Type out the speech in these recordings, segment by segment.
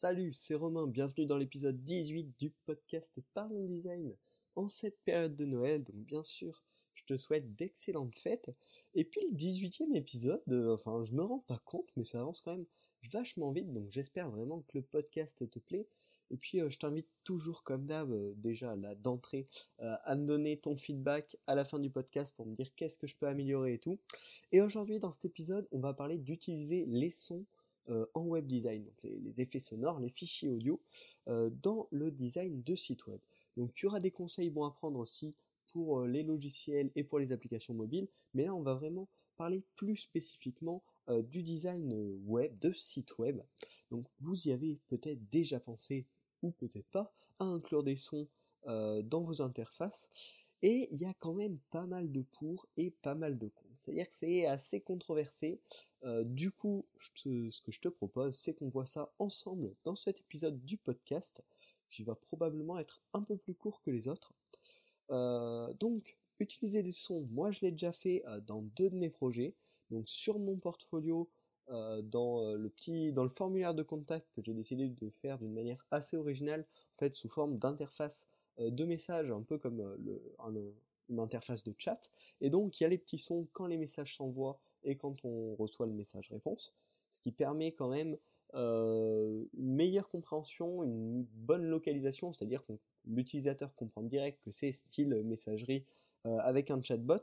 Salut, c'est Romain, bienvenue dans l'épisode 18 du podcast Parlons Design. En cette période de Noël, donc bien sûr, je te souhaite d'excellentes fêtes. Et puis le 18e épisode, euh, enfin je me rends pas compte, mais ça avance quand même vachement vite, donc j'espère vraiment que le podcast te plaît. Et puis euh, je t'invite toujours comme d'hab, euh, déjà là d'entrée, à me donner ton feedback à la fin du podcast pour me dire qu'est-ce que je peux améliorer et tout. Et aujourd'hui dans cet épisode, on va parler d'utiliser les sons euh, en web design, donc les, effets sonores, les fichiers audio, euh, dans le design de site web. Donc tu auras des conseils bons à prendre aussi pour euh, les logiciels et pour les applications mobiles, mais là on va vraiment parler plus spécifiquement du design web, de site web. Donc vous y avez peut-être déjà pensé, ou peut-être pas, à inclure des sons dans vos interfaces. Et il y a quand même pas mal de pour et pas mal de contre. C'est-à-dire que c'est assez controversé. Euh, du coup, ce que je te propose, c'est qu'on voit ça ensemble dans cet épisode du podcast, qui va probablement être un peu plus court que les autres. Euh, donc, utiliser des sons, moi je l'ai déjà fait euh, dans deux de mes projets. Donc sur mon portfolio, dans le petit, dans le formulaire de contact que j'ai décidé de faire d'une manière assez originale, en fait sous forme d'interface euh, deux messages, un peu comme euh, le, une interface de chat. Et donc il y a les petits sons quand les messages s'envoient et quand on reçoit le message réponse, ce qui permet quand même euh, une meilleure compréhension, une bonne localisation, c'est-à-dire que l'utilisateur comprend direct que c'est style messagerie avec un chatbot.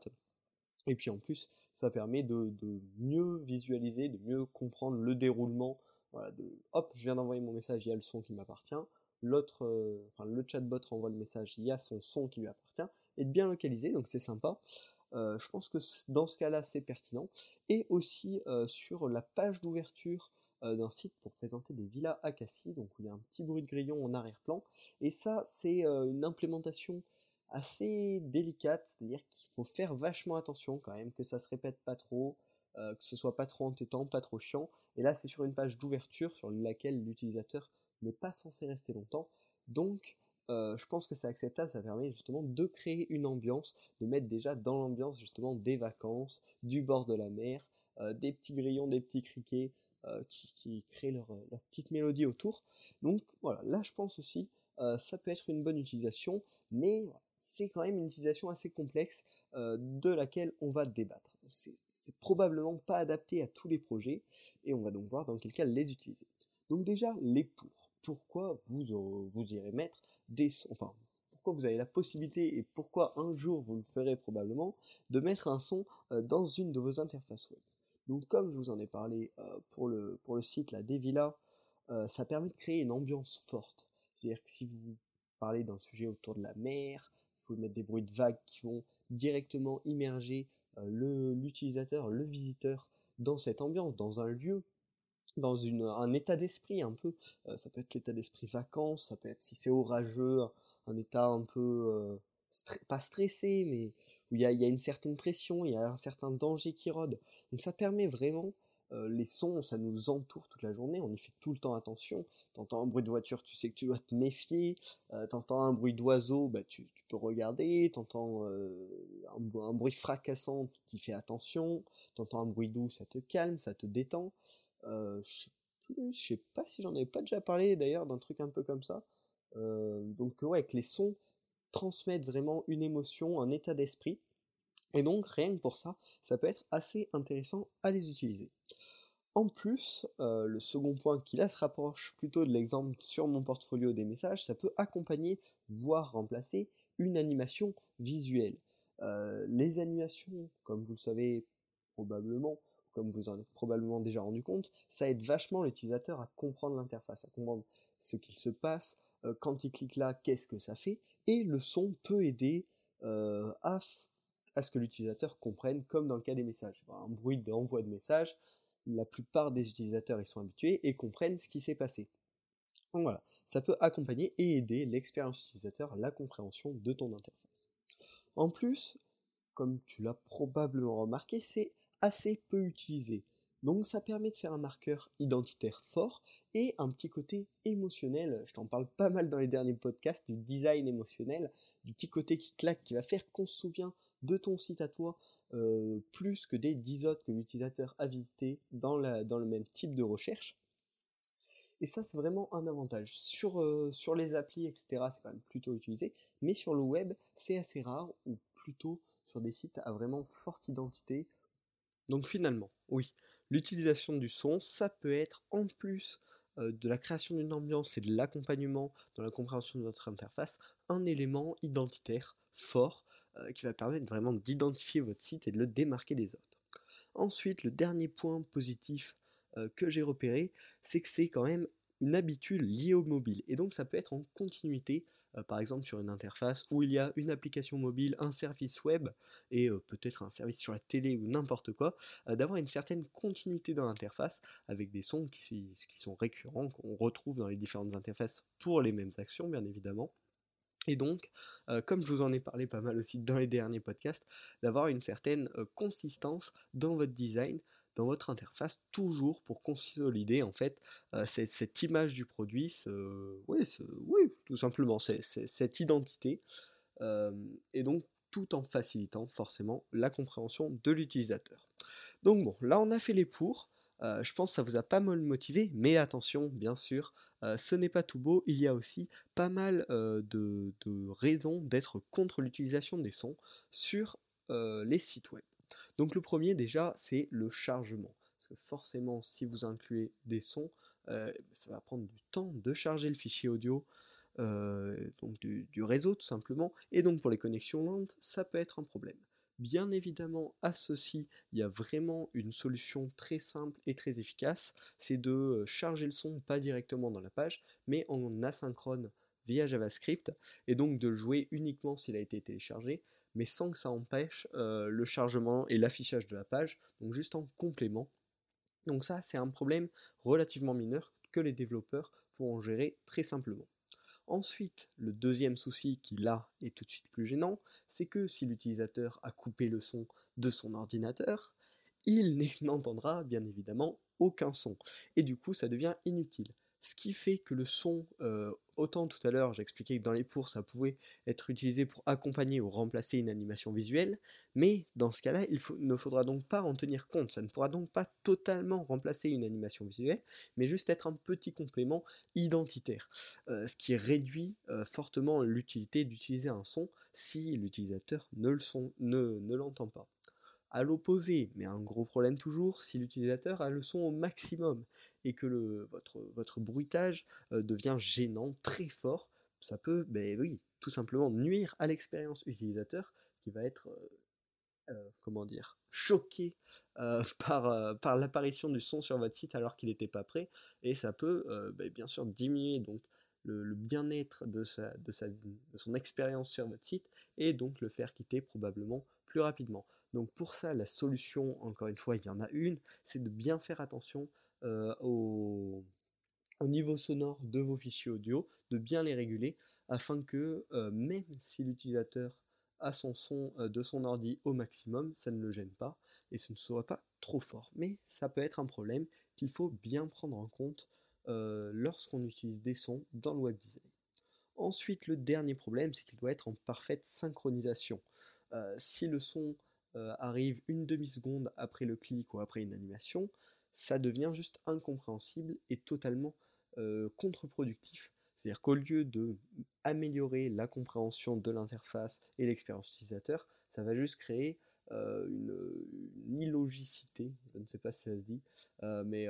Et puis en plus, ça permet de, de, mieux visualiser, de mieux comprendre le déroulement. Voilà, de hop, je viens d'envoyer mon message, il y a le son qui m'appartient l'autre, euh, le chatbot renvoie le message, il y a son son qui lui appartient, et de bien localiser, donc c'est sympa. Euh, je pense que dans ce cas-là, c'est pertinent. Et aussi euh, sur la page d'ouverture d'un site pour présenter des villas à Cassis, donc il y a un petit bruit de grillon en arrière-plan. Et ça, c'est une implémentation assez délicate, c'est-à-dire qu'il faut faire vachement attention quand même, que ça se répète pas trop, que ce soit pas trop entêtant, pas trop chiant. Et là, c'est sur une page d'ouverture sur laquelle l'utilisateur n'est pas censé rester longtemps. Donc, euh, je pense que c'est acceptable, ça permet justement de créer une ambiance, de mettre déjà dans l'ambiance justement des vacances, du bord de la mer, euh, des petits grillons, des petits criquets euh, qui, créent leur, petite mélodie autour. Donc voilà, là je pense aussi, ça peut être une bonne utilisation, mais c'est quand même une utilisation assez complexe de laquelle on va débattre. C'est probablement pas adapté à tous les projets, et on va donc voir dans quel cas les utiliser. Donc déjà, les pour pourquoi vous, vous irez mettre des sons, enfin, pourquoi vous avez la possibilité et pourquoi un jour vous le ferez probablement, de mettre un son euh, dans une de vos interfaces web. Donc comme je vous en ai parlé euh, pour, le, le site la Devilla, euh, ça permet de créer une ambiance forte. C'est-à-dire que si vous parlez d'un sujet autour de la mer, vous pouvez mettre des bruits de vagues qui vont directement immerger l'utilisateur, le visiteur dans cette ambiance, dans un lieu dans une, un état d'esprit un peu. Euh, ça peut être l'état d'esprit vacances, ça peut être si c'est orageux, un état un peu euh, pas stressé, mais où il y a, y a, une certaine pression, il y a un certain danger qui rôde. Donc ça permet vraiment euh, les sons, ça nous entoure toute la journée, on y fait tout le temps attention. T'entends un bruit de voiture, tu sais que tu dois te méfier. Euh, t'entends un bruit d'oiseau, bah tu, tu, peux regarder. T'entends euh, un, un, bruit fracassant, tu fais attention. T'entends un bruit doux, ça te calme, ça te détend. Euh, je sais pas si j'en avais pas déjà parlé d'ailleurs d'un truc un peu comme ça. Euh, donc ouais, que les sons transmettent vraiment une émotion, un état d'esprit. Et donc rien que pour ça, ça peut être assez intéressant à les utiliser. En plus, euh, le second point qui là se rapproche plutôt de l'exemple sur mon portfolio des messages, ça peut accompagner, voire remplacer une animation visuelle. Euh, les animations, comme vous le savez probablement, comme vous en êtes probablement déjà rendu compte, ça aide vachement l'utilisateur à comprendre l'interface, à comprendre ce qu'il se passe, euh, quand il clique là, qu'est-ce que ça fait, et le son peut aider euh, à, à, ce que l'utilisateur comprenne, comme dans le cas des messages. Un bruit d'envoi de message, la plupart des utilisateurs y sont habitués et comprennent ce qui s'est passé. Donc voilà, ça peut accompagner et aider l'expérience utilisateur, la compréhension de ton interface. En plus, comme tu l'as probablement remarqué, c'est assez peu utilisé. Donc ça permet de faire un marqueur identitaire fort et un petit côté émotionnel. Je t'en parle pas mal dans les derniers podcasts du design émotionnel, du petit côté qui claque, qui va faire qu'on se souvient de ton site à toi euh, plus que des 10 autres que l'utilisateur a visité dans, le même type de recherche. Et ça, c'est vraiment un avantage. Sur, sur les applis, etc., c'est quand même plutôt utilisé. Mais sur le web, c'est assez rare, ou plutôt sur des sites à vraiment forte identité. Donc finalement, oui, l'utilisation du son, ça peut être en plus de la création d'une ambiance et de l'accompagnement dans la compréhension de votre interface, un élément identitaire fort qui va permettre vraiment d'identifier votre site et de le démarquer des autres. Ensuite, le dernier point positif que j'ai repéré, c'est que c'est quand même une habitude liée au mobile. Et donc ça peut être en continuité, par exemple sur une interface où il y a une application mobile, un service web et peut-être un service sur la télé ou n'importe quoi, d'avoir une certaine continuité dans l'interface avec des sons qui, qui sont récurrents, qu'on retrouve dans les différentes interfaces pour les mêmes actions bien évidemment. Et donc, comme je vous en ai parlé pas mal aussi dans les derniers podcasts, d'avoir une certaine consistance dans votre design, dans votre interface, toujours pour consolider en fait cette, image du produit, oui, oui, tout simplement, cette identité, et donc tout en facilitant forcément la compréhension de l'utilisateur. Donc bon, là on a fait les pour. Euh, je pense que ça vous a pas mal motivé, mais attention, bien sûr, euh, ce n'est pas tout beau, il y a aussi pas mal euh, de, raisons d'être contre l'utilisation des sons sur les sites web. Donc le premier déjà, c'est le chargement. Parce que forcément, si vous incluez des sons, ça va prendre du temps de charger le fichier audio, donc du, réseau tout simplement, et donc pour les connexions lentes, ça peut être un problème. Bien évidemment, à ceci, il y a vraiment une solution très simple et très efficace, c'est de euh, charger le son pas directement dans la page, mais en asynchrone via JavaScript, et donc de le jouer uniquement s'il a été téléchargé, mais sans que ça empêche euh, le chargement et l'affichage de la page, donc juste en complément. Donc ça, c'est un problème relativement mineur que les développeurs pourront gérer très simplement. Ensuite, le deuxième souci qui là est tout de suite plus gênant, c'est que si l'utilisateur a coupé le son de son ordinateur, il n'entendra bien évidemment aucun son. Et du coup, ça devient inutile. Ce qui fait que le son, euh, autant tout à l'heure j'expliquais que dans les pour ça pouvait être utilisé pour accompagner ou remplacer une animation visuelle, mais dans ce cas-là il ne faudra donc pas en tenir compte, ça ne pourra donc pas totalement remplacer une animation visuelle, mais juste être un petit complément identitaire, euh, ce qui réduit euh, fortement l'utilité d'utiliser un son si l'utilisateur ne l'entend pas. À l'opposé, mais un gros problème toujours, si l'utilisateur a le son au maximum et que le, votre, votre bruitage euh, devient gênant, très fort, ça peut, ben oui, tout simplement nuire à l'expérience utilisateur qui va être, euh, euh, comment dire, choqué par, par l'apparition du son sur votre site alors qu'il n'était pas prêt, et ça peut ben, bien sûr diminuer donc le, bien-être de, sa, de, sa, de son expérience sur votre site et donc le faire quitter probablement plus rapidement. Donc pour ça, la solution, encore une fois, il y en a une, c'est de bien faire attention euh, au, niveau sonore de vos fichiers audio, de bien les réguler, afin que euh, même si l'utilisateur a son son euh, de son ordi au maximum, ça ne le gêne pas et ce ne sera pas trop fort. Mais ça peut être un problème qu'il faut bien prendre en compte lorsqu'on utilise des sons dans le web design. Ensuite, le dernier problème, c'est qu'il doit être en parfaite synchronisation. si le son euh, arrive une demi-seconde après le clic ou après une animation, ça devient juste incompréhensible et totalement euh, contre-productif. C'est-à-dire qu'au lieu de améliorer la compréhension de l'interface et l'expérience utilisateur, ça va juste créer euh, une, illogicité, je ne sais pas si ça se dit, mais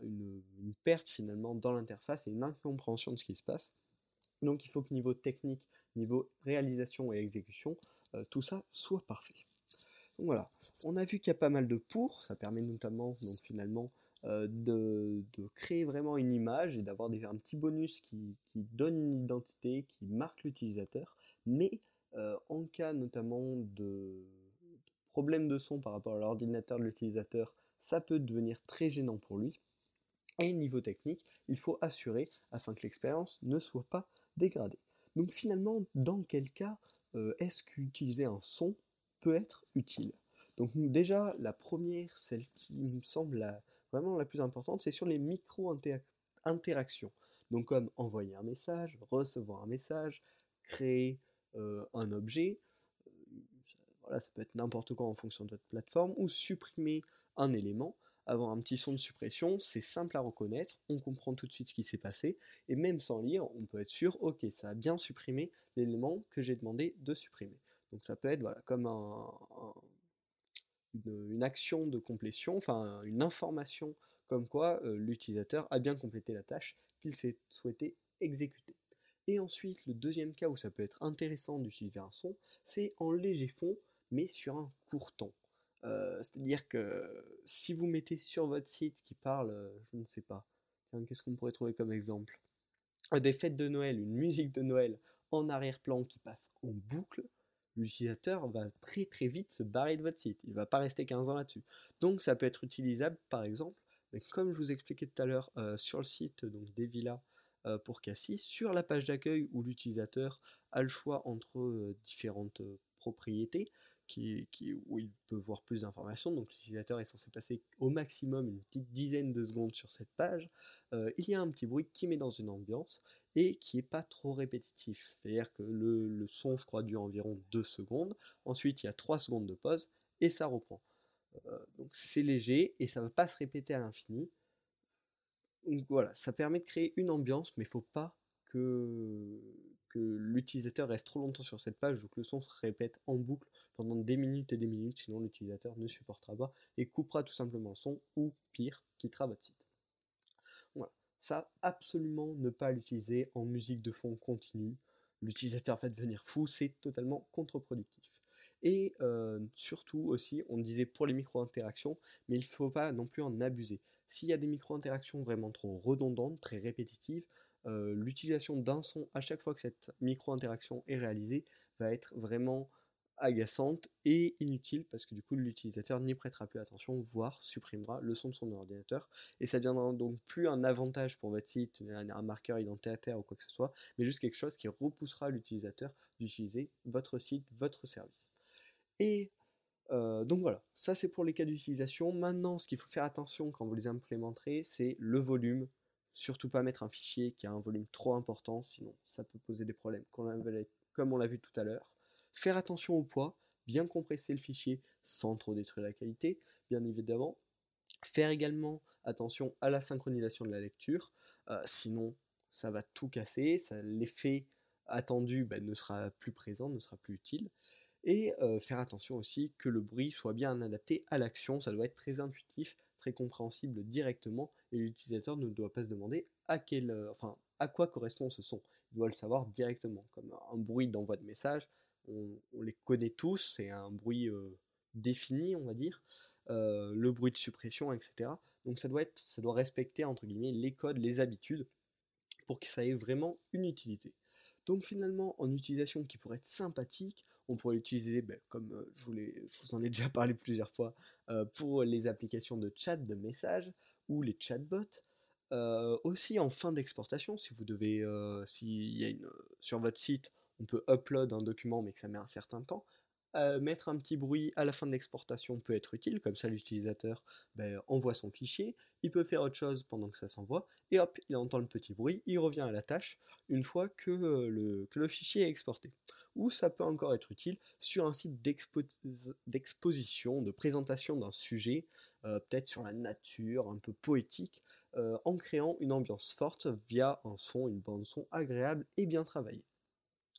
une, une, perte finalement dans l'interface et une incompréhension de ce qui se passe. Donc il faut que niveau technique, niveau réalisation et exécution, tout ça soit parfait. Donc voilà, on a vu qu'il y a pas mal de pour, ça permet notamment donc finalement euh, de, créer vraiment une image et d'avoir un petit bonus qui, donne une identité, qui marque l'utilisateur, mais euh, en cas notamment de problème de son par rapport à l'ordinateur de l'utilisateur, ça peut devenir très gênant pour lui. Et niveau technique, il faut assurer afin que l'expérience ne soit pas dégradée. Donc finalement, dans quel cas euh, est-ce qu'utiliser un son être utile. Donc déjà, la première, celle qui me semble vraiment la plus importante, c'est sur les micro-interactions. Donc comme envoyer un message, recevoir un message, créer euh, un objet, euh, voilà, ça peut être n'importe quoi en fonction de votre plateforme, ou supprimer un élément. avoir un petit son de suppression, c'est simple à reconnaître, on comprend tout de suite ce qui s'est passé, et même sans lire, on peut être sûr, ok, ça a bien supprimé l'élément que j'ai demandé de supprimer. Donc ça peut être voilà, comme une, action de complétion, enfin une information comme quoi euh, l'utilisateur a bien complété la tâche qu'il s'est souhaité exécuter. Et ensuite, le deuxième cas où ça peut être intéressant d'utiliser un son, c'est en léger fond, mais sur un court temps. Euh, c'est-à-dire que si vous mettez sur votre site qui parle, euh, je ne sais pas, qu'est-ce qu'on pourrait trouver comme exemple? Des fêtes de Noël, une musique de Noël en arrière-plan qui passe en boucle, l'utilisateur va très très vite se barrer de votre site. Il ne va pas rester 15 ans là-dessus. Donc ça peut être utilisable par exemple, mais comme je vous expliquais tout à l'heure euh, sur le site donc, des villas pour Cassis, sur la page d'accueil où l'utilisateur a le choix entre différentes propriétés, qui, où il peut voir plus d'informations. Donc l'utilisateur est censé passer au maximum une petite dizaine de secondes sur cette page. Euh, il y a un petit bruit qui met dans une ambiance et qui n'est pas trop répétitif. C'est-à-dire que le, son, je crois, dure environ 2 secondes. Ensuite, il y a 3 secondes de pause et ça reprend. Euh, donc c'est léger et ça ne va pas se répéter à l'infini. Donc voilà, ça permet de créer une ambiance, mais il ne faut pas que l'utilisateur reste trop longtemps sur cette page ou que le son se répète en boucle pendant des minutes et des minutes, sinon l'utilisateur ne supportera pas et coupera tout simplement le son ou pire, quittera votre site. Voilà. Ça, absolument ne pas l'utiliser en musique de fond continue. L'utilisateur va devenir fou, c'est totalement contre-productif. Et euh, surtout aussi, on disait pour les micro-interactions, mais il ne faut pas non plus en abuser. S'il y a des micro-interactions vraiment trop redondantes, très répétitives, euh, l'utilisation d'un son à chaque fois que cette micro-interaction est réalisée va être vraiment agaçante et inutile parce que du coup l'utilisateur n'y prêtera plus attention, voire supprimera le son de son ordinateur et ça deviendra donc plus un avantage pour votre site, un marqueur identitaire ou quoi que ce soit, mais juste quelque chose qui repoussera l'utilisateur d'utiliser votre site, votre service. Et euh, donc voilà, ça c'est pour les cas d'utilisation. Maintenant, ce qu'il faut faire attention quand vous les implémenterez, c'est le volume, Surtout pas mettre un fichier qui a un volume trop important, sinon ça peut poser des problèmes, comme on l'a vu tout à l'heure. Faire attention au poids, bien compresser le fichier sans trop détruire la qualité, bien évidemment. Faire également attention à la synchronisation de la lecture, euh, sinon ça va tout casser, l'effet attendu ben, ne sera plus présent, ne sera plus utile. Et euh, faire attention aussi que le bruit soit bien adapté à l'action, ça doit être très intuitif, compréhensible directement, et l'utilisateur ne doit pas se demander à quel, euh, enfin, à quoi correspond ce son. Il doit le savoir directement, comme un bruit d'envoi de message, on, les connaît tous, c'est un bruit euh, défini, on va dire, le bruit de suppression, etc. Donc ça doit, être, ça doit respecter, entre guillemets, les codes, les habitudes, pour que ça ait vraiment une utilité. Donc finalement, en utilisation qui pourrait être sympathique, on pourrait l'utiliser, ben, comme euh, je, vous en ai déjà parlé plusieurs fois, euh, pour les applications de chat, de messages, ou les chatbots. Euh, aussi en fin d'exportation, si vous devez, si y a une, sur votre site, on peut upload un document mais que ça met un certain temps, euh, mettre un petit bruit à la fin de l'exportation peut être utile, comme ça l'utilisateur ben, envoie son fichier, il peut faire autre chose pendant que ça s'envoie, et hop, il entend le petit bruit, il revient à la tâche une fois que, euh, le, le, fichier est exporté. Ou ça peut encore être utile sur un site d'exposition, de présentation d'un sujet, euh, peut-être sur la nature, un peu poétique, en créant une ambiance forte via un son, une bande son agréable et bien travaillée.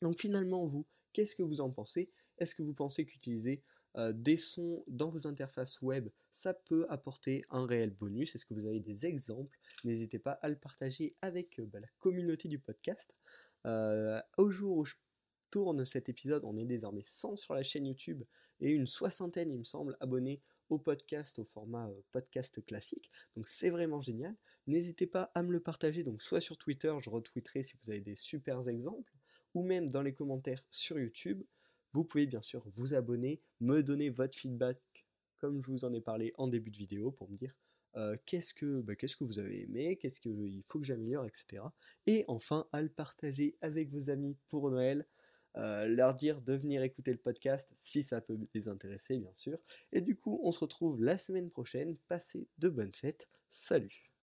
Donc finalement, vous, qu'est-ce que vous en pensez? Est-ce que vous pensez qu'utiliser euh, des sons dans vos interfaces web, ça peut apporter un réel bonus? Est-ce que vous avez des exemples? N'hésitez pas à le partager avec euh, bah, la communauté du podcast. Euh, au jour où je tourne cet épisode, on est désormais 100 sur la chaîne YouTube et une soixantaine, il me semble, abonnés au podcast, au format podcast classique. Donc c'est vraiment génial. N'hésitez pas à me le partager, donc soit sur Twitter, je retweeterai si vous avez des super exemples, ou même dans les commentaires sur YouTube. Vous pouvez bien sûr vous abonner, me donner votre feedback comme je vous en ai parlé en début de vidéo pour me dire euh, qu'est-ce que bah, qu'est-ce que vous avez aimé, qu'est-ce qu'il faut que j'améliore, etc. Et enfin à le partager avec vos amis pour Noël, euh, leur dire de venir écouter le podcast si ça peut les intéresser bien sûr. Et du coup on se retrouve la semaine prochaine, passez de bonnes fêtes, salut